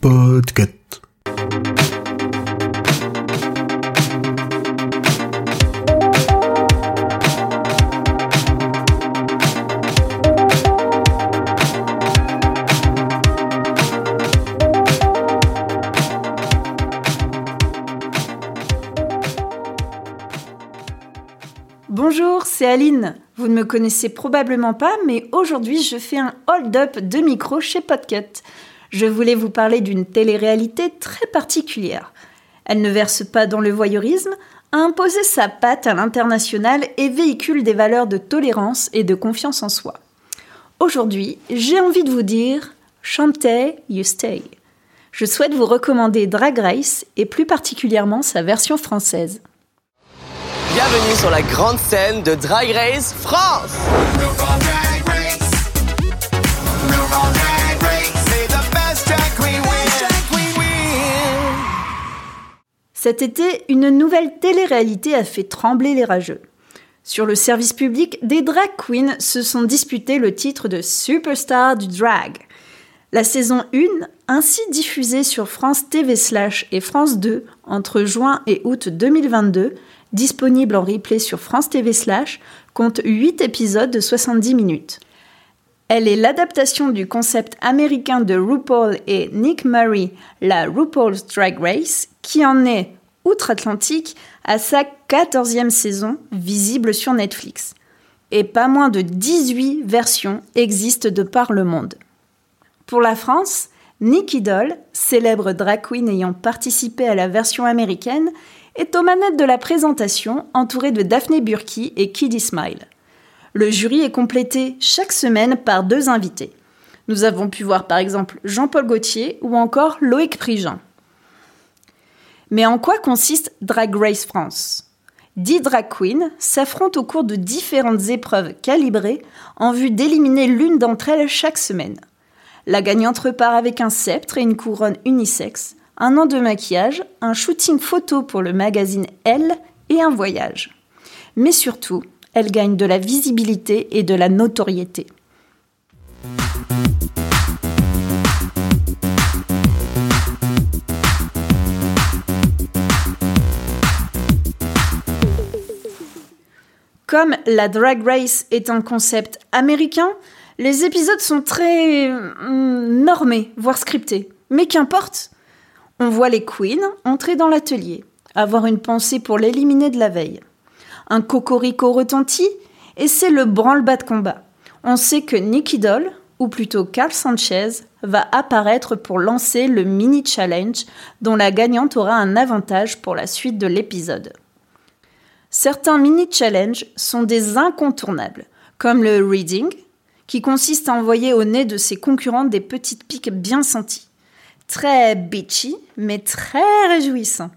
Podcast. Bonjour, c'est Aline. Vous ne me connaissez probablement pas, mais aujourd'hui je fais un hold-up de micro chez Podcut. Je voulais vous parler d'une télé-réalité très particulière. Elle ne verse pas dans le voyeurisme, a imposé sa patte à l'international et véhicule des valeurs de tolérance et de confiance en soi. Aujourd'hui, j'ai envie de vous dire Chantez, you stay. Je souhaite vous recommander Drag Race et plus particulièrement sa version française. Bienvenue sur la grande scène de Drag Race France Cet été, une nouvelle télé-réalité a fait trembler les rageux. Sur le service public, des drag queens se sont disputés le titre de superstar du drag. La saison 1, ainsi diffusée sur France TV Slash et France 2 entre juin et août 2022, disponible en replay sur France TV Slash, compte 8 épisodes de 70 minutes. Elle est l'adaptation du concept américain de RuPaul et Nick Murray, la RuPaul's Drag Race, qui en est, outre-Atlantique, à sa 14e saison, visible sur Netflix. Et pas moins de 18 versions existent de par le monde. Pour la France, Nicky Doll, célèbre drag queen ayant participé à la version américaine, est aux manettes de la présentation, entourée de Daphné Burki et Kiddy Smile. Le jury est complété chaque semaine par deux invités. Nous avons pu voir par exemple Jean-Paul Gaultier ou encore Loïc Prigent. Mais en quoi consiste Drag Race France? Dix drag queens s'affrontent au cours de différentes épreuves calibrées en vue d'éliminer l'une d'entre elles chaque semaine. La gagnante repart avec un sceptre et une couronne unisexe, un an de maquillage, un shooting photo pour le magazine Elle et un voyage. Mais surtout, elle gagne de la visibilité et de la notoriété. Comme la Drag Race est un concept américain, les épisodes sont très hum, normés, voire scriptés. Mais qu'importe, on voit les queens entrer dans l'atelier, avoir une pensée pour l'éliminer de la veille. Un cocorico retentit et c'est le branle-bas de combat. On sait que Nicky Doll, ou plutôt Carl Sanchez, va apparaître pour lancer le mini challenge dont la gagnante aura un avantage pour la suite de l'épisode. Certains mini challenges sont des incontournables, comme le reading, qui consiste à envoyer au nez de ses concurrentes des petites piques bien senties. Très bitchy, mais très réjouissant.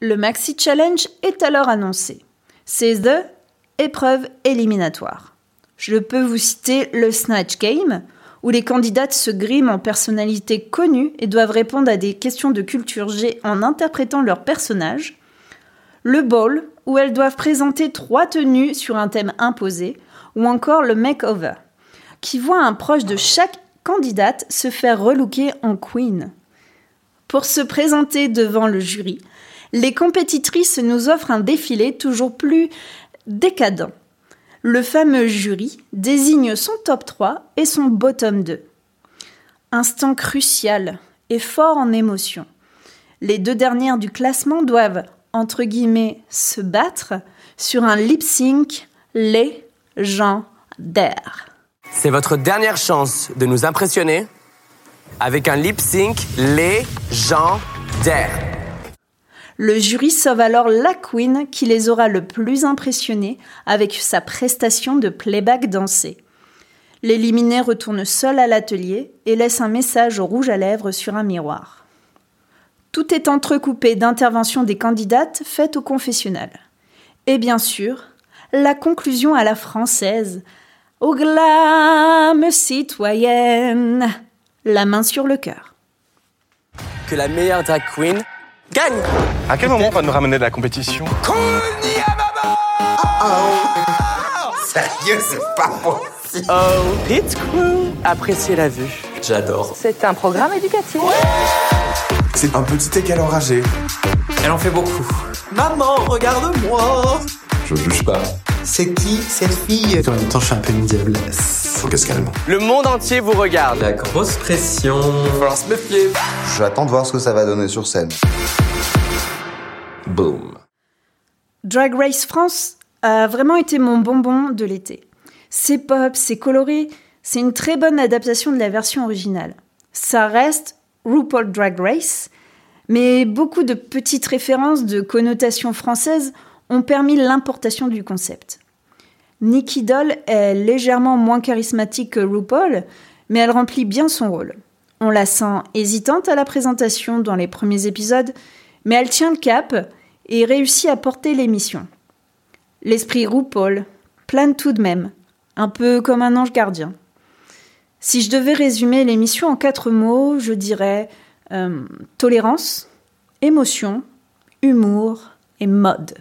Le Maxi Challenge est alors annoncé. C'est The épreuve éliminatoire. Je peux vous citer le Snatch Game, où les candidates se griment en personnalités connues et doivent répondre à des questions de culture G en interprétant leur personnage. Le Ball, où elles doivent présenter trois tenues sur un thème imposé. Ou encore le Makeover, qui voit un proche de chaque candidate se faire relooker en queen. Pour se présenter devant le jury, les compétitrices nous offrent un défilé toujours plus décadent. Le fameux jury désigne son top 3 et son bottom 2. Instant crucial et fort en émotion. Les deux dernières du classement doivent, entre guillemets, se battre sur un lip sync légendaire. C'est votre dernière chance de nous impressionner avec un lip sync légendaire. Le jury sauve alors la queen qui les aura le plus impressionnés avec sa prestation de playback dansé. L'éliminé retourne seul à l'atelier et laisse un message rouge à lèvres sur un miroir. Tout est entrecoupé d'interventions des candidates faites au confessionnal. Et bien sûr, la conclusion à la française. Au glam citoyenne, la main sur le cœur. Que la meilleure drag queen gagne À quel moment on va nous ramener de la compétition Sérieux, c'est pas possible. Oh, Pit Crew Appréciez la vue. J'adore. C'est un programme éducatif. C'est un petit égal enragé. Elle en fait beaucoup. Maman, regarde-moi Je juge pas. C'est qui cette fille En même temps, je suis un peu une diablesse. Faut qu'elle se calme. Le monde entier vous regarde. La grosse pression. Il va falloir se méfier. J'attends de voir ce que ça va donner sur scène. Boom. Drag Race France a vraiment été mon bonbon de l'été. C'est pop, c'est coloré, c'est une très bonne adaptation de la version originale. Ça reste RuPaul Drag Race, mais beaucoup de petites références de connotations françaises ont permis l'importation du concept. Nikki Doll est légèrement moins charismatique que RuPaul, mais elle remplit bien son rôle. On la sent hésitante à la présentation dans les premiers épisodes, mais elle tient le cap et réussit à porter l'émission. L'esprit RuPaul plane tout de même, un peu comme un ange gardien. Si je devais résumer l'émission en quatre mots, je dirais euh, tolérance, émotion, humour et mode.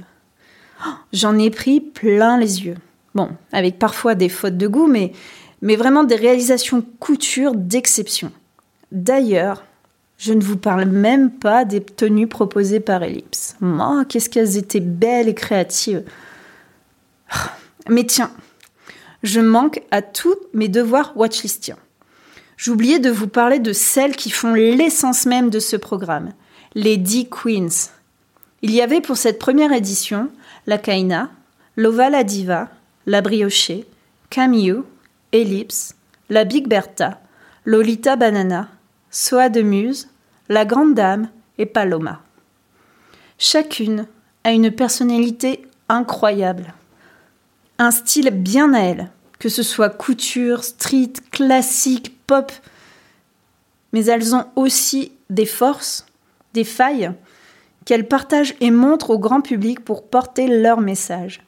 J'en ai pris plein les yeux. Bon, avec parfois des fautes de goût, mais, mais vraiment des réalisations couture d'exception. D'ailleurs, je ne vous parle même pas des tenues proposées par Ellipse. Oh, qu'est-ce qu'elles étaient belles et créatives. Mais tiens, je manque à tous mes devoirs watchlistiens. J'oubliais de vous parler de celles qui font l'essence même de ce programme, les 10 Queens. Il y avait pour cette première édition la Kaina, Lova la Diva, la Briochée, Camille, Ellipse, la Big Bertha, Lolita Banana, Soa de Muse, la Grande Dame et Paloma. Chacune a une personnalité incroyable, un style bien à elle, que ce soit couture, street, classique, pop. Mais elles ont aussi des forces, des failles qu'elles partagent et montrent au grand public pour porter leur message.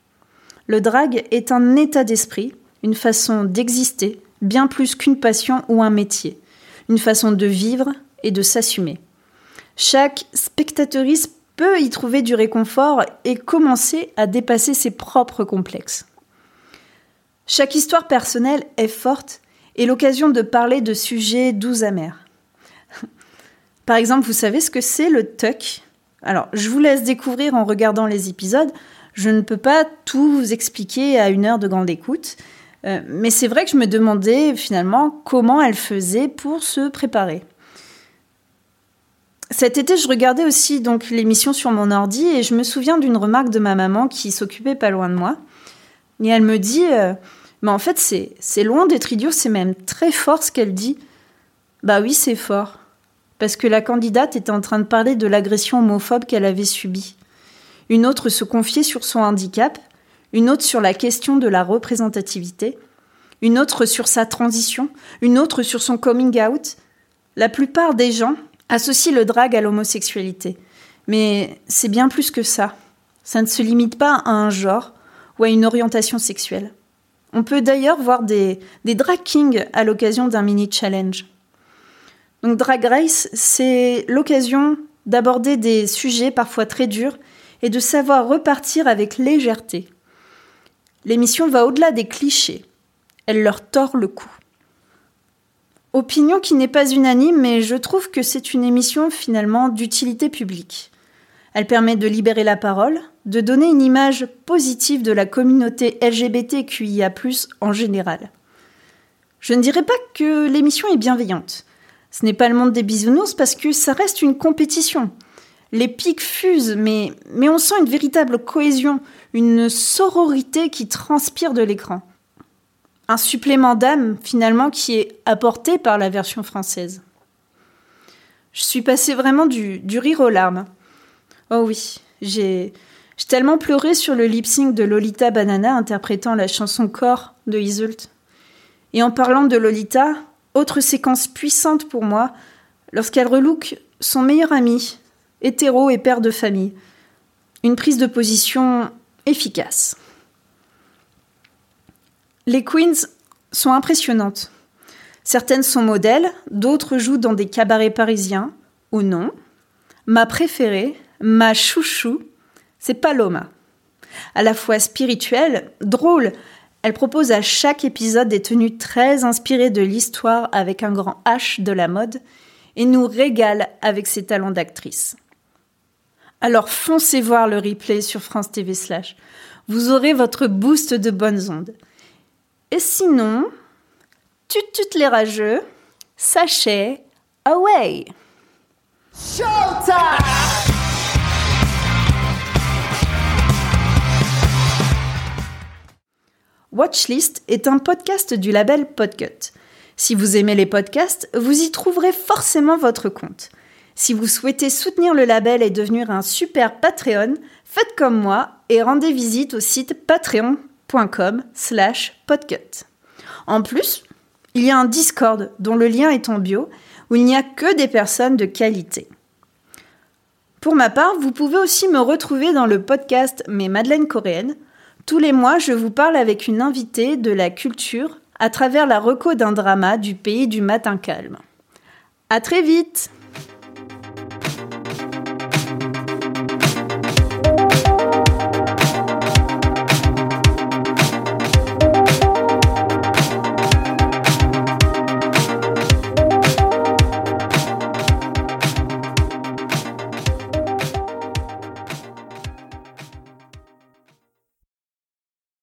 Le drag est un état d'esprit, une façon d'exister, bien plus qu'une passion ou un métier, une façon de vivre et de s'assumer. Chaque spectatrice peut y trouver du réconfort et commencer à dépasser ses propres complexes. Chaque histoire personnelle est forte et l'occasion de parler de sujets doux amers. Par exemple, vous savez ce que c'est le tuck? Alors, je vous laisse découvrir en regardant les épisodes. Je ne peux pas tout vous expliquer à une heure de grande écoute, euh, mais c'est vrai que je me demandais finalement comment elle faisait pour se préparer. Cet été, je regardais aussi donc l'émission sur mon ordi et je me souviens d'une remarque de ma maman qui s'occupait pas loin de moi. Et elle me dit, euh, mais en fait, c'est, c'est loin d'être idiot, c'est même très fort ce qu'elle dit. Bah oui, c'est fort. Parce que la candidate était en train de parler de l'agression homophobe qu'elle avait subie. Une autre se confiait sur son handicap, une autre sur la question de la représentativité, une autre sur sa transition, une autre sur son coming out. La plupart des gens associent le drag à l'homosexualité. Mais c'est bien plus que ça. Ça ne se limite pas à un genre ou à une orientation sexuelle. On peut d'ailleurs voir des, des drag kings à l'occasion d'un mini challenge. Donc Drag Race, c'est l'occasion d'aborder des sujets parfois très durs et de savoir repartir avec légèreté. L'émission va au-delà des clichés. Elle leur tord le cou. Opinion qui n'est pas unanime, mais je trouve que c'est une émission finalement d'utilité publique. Elle permet de libérer la parole, de donner une image positive de la communauté LGBTQIA, en général. Je ne dirais pas que l'émission est bienveillante. Ce n'est pas le monde des bisounours parce que ça reste une compétition. Les pics fusent, mais, mais on sent une véritable cohésion, une sororité qui transpire de l'écran. Un supplément d'âme, finalement, qui est apporté par la version française. Je suis passée vraiment du, du rire aux larmes. Oh oui, j'ai tellement pleuré sur le lip sync de Lolita Banana interprétant la chanson Corps de Iseult. Et en parlant de Lolita, autre séquence puissante pour moi, lorsqu'elle relook son meilleur ami, hétéro et père de famille. Une prise de position efficace. Les queens sont impressionnantes. Certaines sont modèles, d'autres jouent dans des cabarets parisiens, ou non. Ma préférée, ma chouchou, c'est Paloma. À la fois spirituelle, drôle, Elle propose à chaque épisode des tenues très inspirées de l'histoire avec un grand H de la mode et nous régale avec ses talents d'actrice. Alors foncez voir le replay sur France TV slash. Vous aurez votre boost de bonnes ondes. Et sinon, tut tut les rageux, sachez, away! Watchlist est un podcast du label Podcut. Si vous aimez les podcasts, vous y trouverez forcément votre compte. Si vous souhaitez soutenir le label et devenir un super Patreon, faites comme moi et rendez visite au site patreon.com slash podcut. En plus, il y a un Discord dont le lien est en bio où il n'y a que des personnes de qualité. Pour ma part, vous pouvez aussi me retrouver dans le podcast Mes Madeleines coréennes. Tous les mois, je vous parle avec une invitée de la culture à travers la reco d'un drama du pays du matin calme. À très vite!